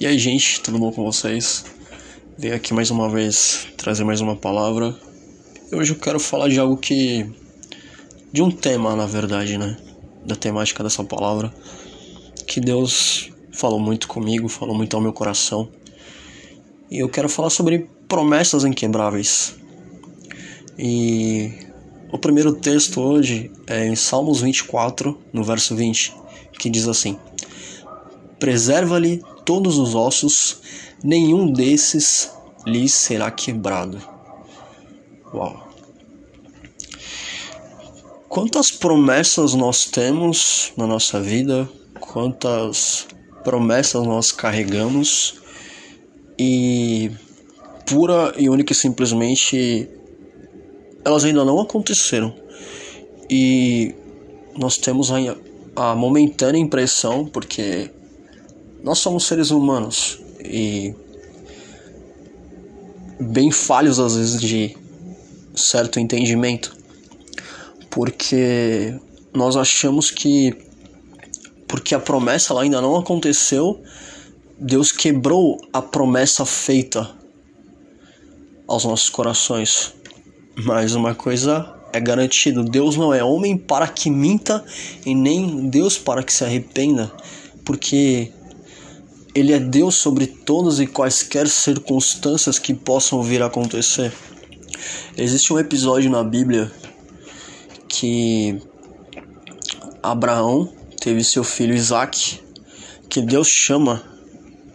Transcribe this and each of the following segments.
E aí, gente, tudo bom com vocês? Venho aqui mais uma vez trazer mais uma palavra. Hoje eu quero falar de algo que. de um tema, na verdade, né? Da temática dessa palavra. Que Deus falou muito comigo, falou muito ao meu coração. E eu quero falar sobre promessas inquebráveis. E o primeiro texto hoje é em Salmos 24, no verso 20, que diz assim: Preserva-lhe todos os ossos, nenhum desses lhes será quebrado. Uau! Quantas promessas nós temos na nossa vida, quantas promessas nós carregamos e pura e única e simplesmente elas ainda não aconteceram. E nós temos a, a momentânea impressão, porque nós somos seres humanos e bem falhos às vezes de certo entendimento, porque nós achamos que porque a promessa ela ainda não aconteceu, Deus quebrou a promessa feita aos nossos corações. Mas uma coisa é garantido: Deus não é homem para que minta e nem Deus para que se arrependa, porque ele é Deus sobre todas e quaisquer circunstâncias que possam vir a acontecer. Existe um episódio na Bíblia que Abraão teve seu filho Isaac, que Deus chama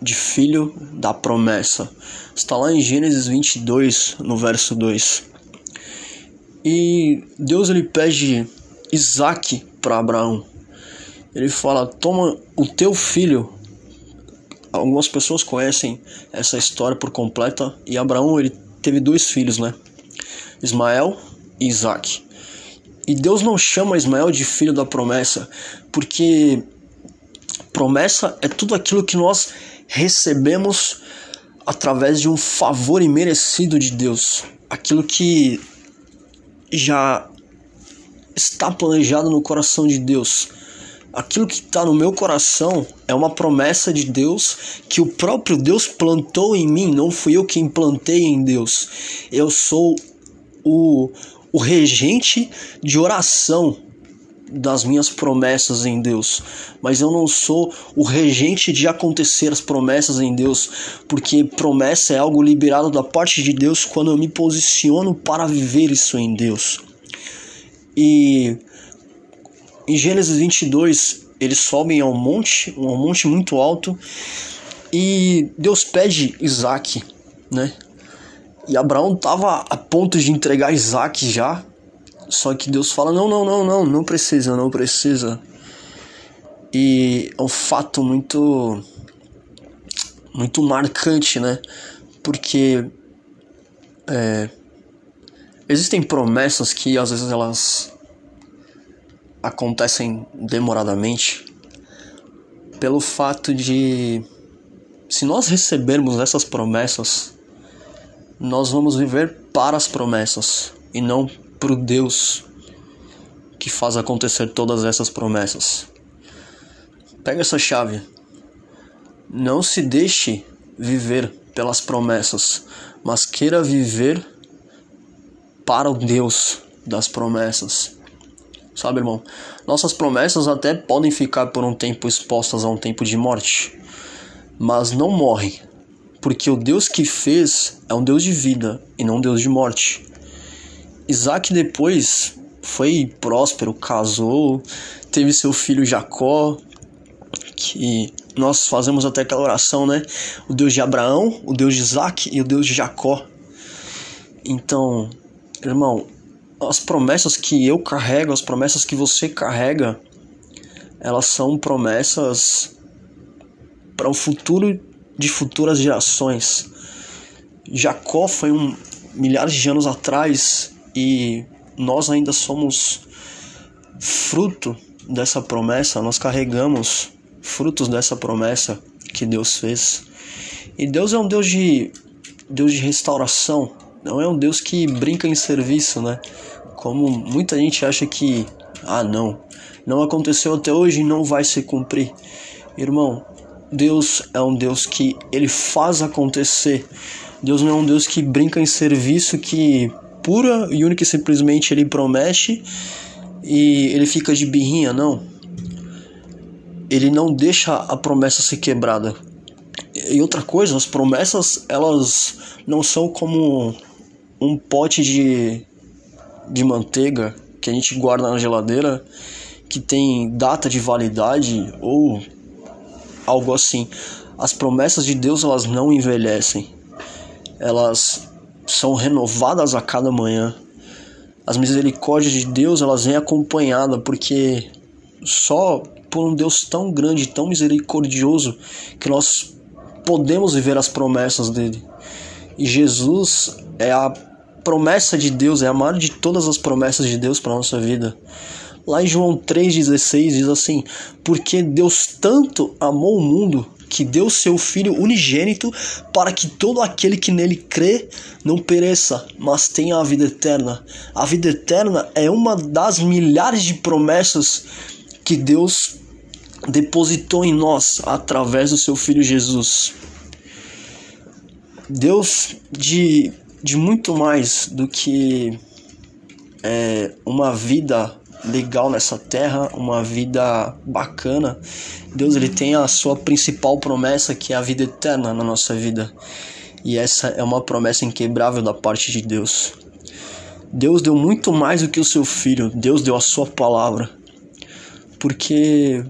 de filho da promessa. Está lá em Gênesis 22, no verso 2. E Deus ele pede Isaac para Abraão. Ele fala: Toma o teu filho, algumas pessoas conhecem essa história por completa e Abraão ele teve dois filhos, né? Ismael e Isaac. E Deus não chama Ismael de filho da promessa, porque promessa é tudo aquilo que nós recebemos através de um favor imerecido de Deus, aquilo que já está planejado no coração de Deus aquilo que está no meu coração é uma promessa de Deus que o próprio Deus plantou em mim, não fui eu quem plantei em Deus. Eu sou o, o regente de oração das minhas promessas em Deus, mas eu não sou o regente de acontecer as promessas em Deus, porque promessa é algo liberado da parte de Deus quando eu me posiciono para viver isso em Deus. E em Gênesis 22, eles sobem a um monte, um monte muito alto, e Deus pede Isaac, né? E Abraão estava a ponto de entregar Isaac já, só que Deus fala: não, não, não, não, não precisa, não precisa. E é um fato muito, muito marcante, né? Porque é, existem promessas que às vezes elas acontecem demoradamente pelo fato de se nós recebermos essas promessas, nós vamos viver para as promessas e não para o Deus que faz acontecer todas essas promessas. Pega essa chave. Não se deixe viver pelas promessas, mas queira viver para o Deus das promessas. Sabe, irmão? Nossas promessas até podem ficar por um tempo expostas a um tempo de morte, mas não morrem, porque o Deus que fez é um Deus de vida e não um Deus de morte. Isaac depois foi próspero, casou, teve seu filho Jacó, que nós fazemos até aquela oração, né? O Deus de Abraão, o Deus de Isaac e o Deus de Jacó. Então, irmão, as promessas que eu carrego, as promessas que você carrega, elas são promessas para o futuro de futuras gerações. Jacó foi um milhares de anos atrás e nós ainda somos fruto dessa promessa, nós carregamos frutos dessa promessa que Deus fez. E Deus é um Deus de Deus de restauração, não é um Deus que brinca em serviço, né? Como muita gente acha que, ah, não, não aconteceu até hoje e não vai se cumprir. Irmão, Deus é um Deus que ele faz acontecer. Deus não é um Deus que brinca em serviço, que pura e única e simplesmente ele promete e ele fica de birrinha, não. Ele não deixa a promessa ser quebrada. E outra coisa, as promessas, elas não são como um pote de, de manteiga que a gente guarda na geladeira que tem data de validade ou algo assim. As promessas de Deus elas não envelhecem. Elas são renovadas a cada manhã. As misericórdias de Deus elas vêm acompanhadas porque só por um Deus tão grande, tão misericordioso que nós podemos viver as promessas dele. E Jesus é a promessa de Deus, é a maior de todas as promessas de Deus para nossa vida. Lá em João 3,16 diz assim: Porque Deus tanto amou o mundo que deu seu Filho unigênito para que todo aquele que nele crê não pereça, mas tenha a vida eterna. A vida eterna é uma das milhares de promessas que Deus depositou em nós através do seu Filho Jesus. Deus, de, de muito mais do que é, uma vida legal nessa terra, uma vida bacana. Deus ele tem a sua principal promessa que é a vida eterna na nossa vida. E essa é uma promessa inquebrável da parte de Deus. Deus deu muito mais do que o seu filho, Deus deu a sua palavra. Porque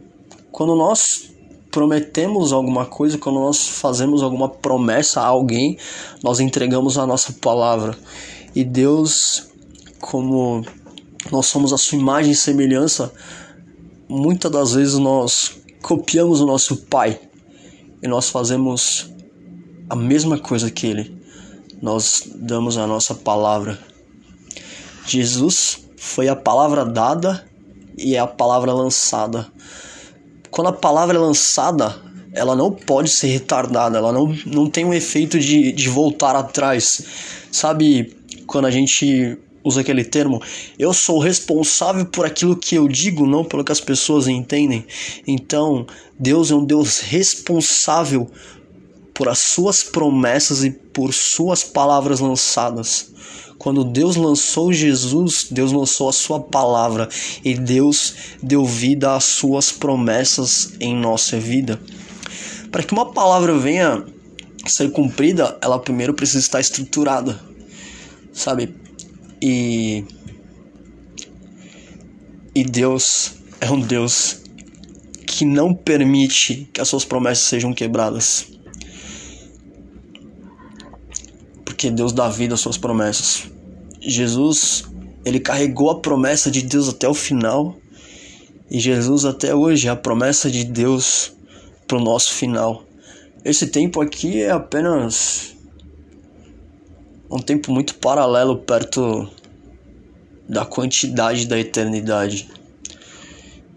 quando nós prometemos alguma coisa, quando nós fazemos alguma promessa a alguém, nós entregamos a nossa palavra. E Deus, como nós somos a sua imagem e semelhança, muitas das vezes nós copiamos o nosso pai e nós fazemos a mesma coisa que ele. Nós damos a nossa palavra. Jesus foi a palavra dada e é a palavra lançada. Quando a palavra é lançada, ela não pode ser retardada, ela não, não tem um efeito de, de voltar atrás. Sabe quando a gente usa aquele termo, eu sou responsável por aquilo que eu digo, não pelo que as pessoas entendem. Então, Deus é um Deus responsável por as suas promessas e por suas palavras lançadas. Quando Deus lançou Jesus, Deus lançou a sua palavra e Deus deu vida às suas promessas em nossa vida. Para que uma palavra venha ser cumprida, ela primeiro precisa estar estruturada. Sabe? E e Deus é um Deus que não permite que as suas promessas sejam quebradas. Porque Deus dá vida às suas promessas. Jesus, ele carregou a promessa de Deus até o final. E Jesus até hoje é a promessa de Deus para o nosso final. Esse tempo aqui é apenas um tempo muito paralelo perto da quantidade da eternidade.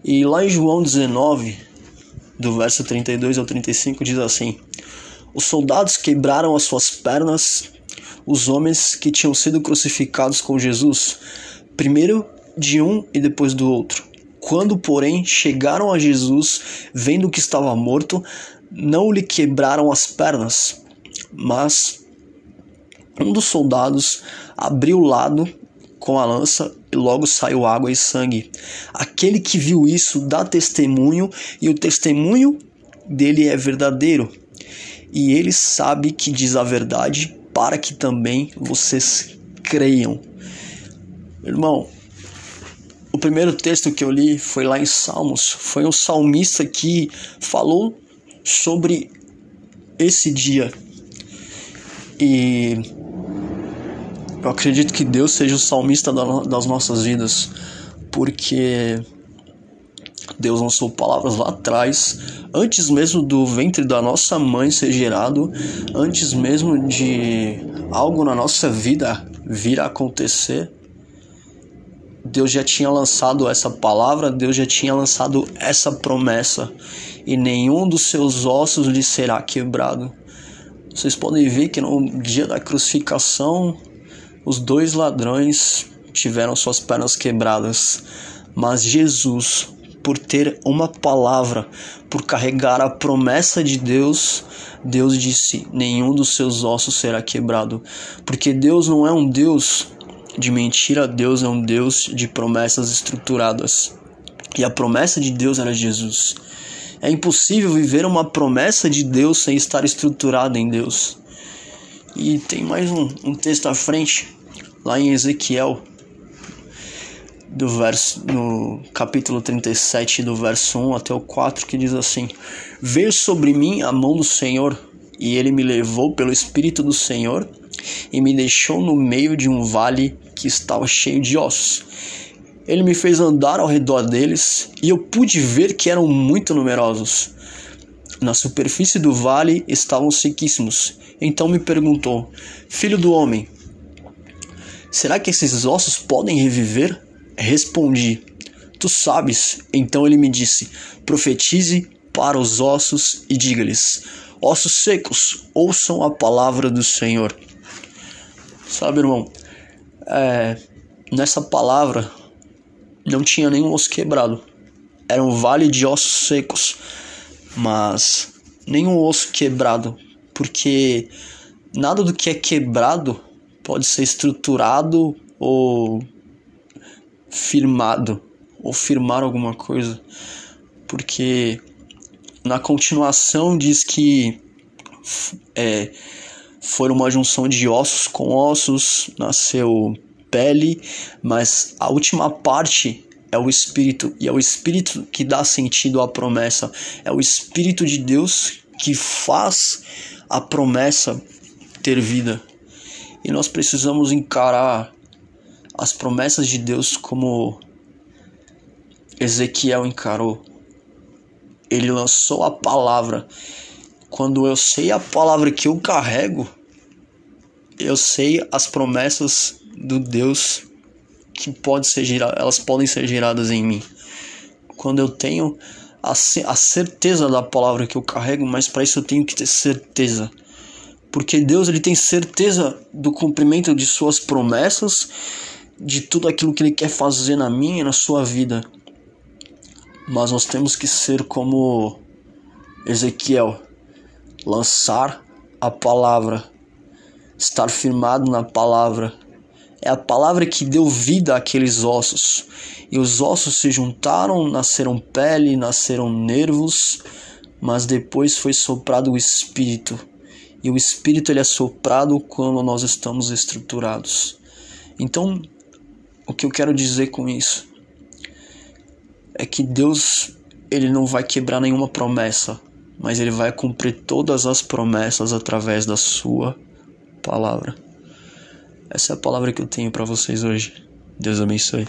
E lá em João 19, do verso 32 ao 35, diz assim: Os soldados quebraram as suas pernas, os homens que tinham sido crucificados com Jesus, primeiro de um e depois do outro. Quando, porém, chegaram a Jesus, vendo que estava morto, não lhe quebraram as pernas, mas um dos soldados abriu o lado com a lança e logo saiu água e sangue. Aquele que viu isso dá testemunho e o testemunho dele é verdadeiro. E ele sabe que diz a verdade para que também vocês creiam. Irmão, o primeiro texto que eu li foi lá em Salmos. Foi um salmista que falou sobre esse dia. E eu acredito que Deus seja o salmista das nossas vidas, porque Deus lançou palavras lá atrás, antes mesmo do ventre da nossa mãe ser gerado, antes mesmo de algo na nossa vida vir a acontecer. Deus já tinha lançado essa palavra, Deus já tinha lançado essa promessa, e nenhum dos seus ossos lhe será quebrado. Vocês podem ver que no dia da crucificação, os dois ladrões tiveram suas pernas quebradas, mas Jesus, por ter uma palavra, por carregar a promessa de Deus, Deus disse: nenhum dos seus ossos será quebrado. Porque Deus não é um Deus de mentira, Deus é um Deus de promessas estruturadas. E a promessa de Deus era Jesus. É impossível viver uma promessa de Deus sem estar estruturado em Deus. E tem mais um, um texto à frente, lá em Ezequiel, do verso, no capítulo 37, do verso 1 até o 4, que diz assim: Veio sobre mim a mão do Senhor, e ele me levou pelo Espírito do Senhor e me deixou no meio de um vale que estava cheio de ossos. Ele me fez andar ao redor deles e eu pude ver que eram muito numerosos. Na superfície do vale estavam sequíssimos. Então me perguntou: Filho do homem, será que esses ossos podem reviver? Respondi: Tu sabes. Então ele me disse: Profetize para os ossos e diga-lhes: Ossos secos, ouçam a palavra do Senhor. Sabe, irmão, é, nessa palavra não tinha nenhum osso quebrado. Era um vale de ossos secos, mas nenhum osso quebrado, porque nada do que é quebrado pode ser estruturado ou firmado ou firmar alguma coisa, porque na continuação diz que é, foi uma junção de ossos com ossos, nasceu pele, mas a última parte é o Espírito, e é o Espírito que dá sentido à promessa, é o Espírito de Deus que faz a promessa ter vida. E nós precisamos encarar as promessas de Deus como Ezequiel encarou. Ele lançou a palavra. Quando eu sei a palavra que eu carrego, eu sei as promessas do Deus que pode ser elas podem ser geradas em mim. Quando eu tenho a, a certeza da palavra que eu carrego, mas para isso eu tenho que ter certeza. Porque Deus ele tem certeza do cumprimento de suas promessas, de tudo aquilo que ele quer fazer na minha e na sua vida. Mas nós temos que ser como Ezequiel, lançar a palavra, estar firmado na palavra é a palavra que deu vida àqueles ossos. E os ossos se juntaram, nasceram pele, nasceram nervos, mas depois foi soprado o espírito. E o espírito ele é soprado quando nós estamos estruturados. Então, o que eu quero dizer com isso é que Deus ele não vai quebrar nenhuma promessa, mas ele vai cumprir todas as promessas através da sua palavra. Essa é a palavra que eu tenho para vocês hoje. Deus abençoe.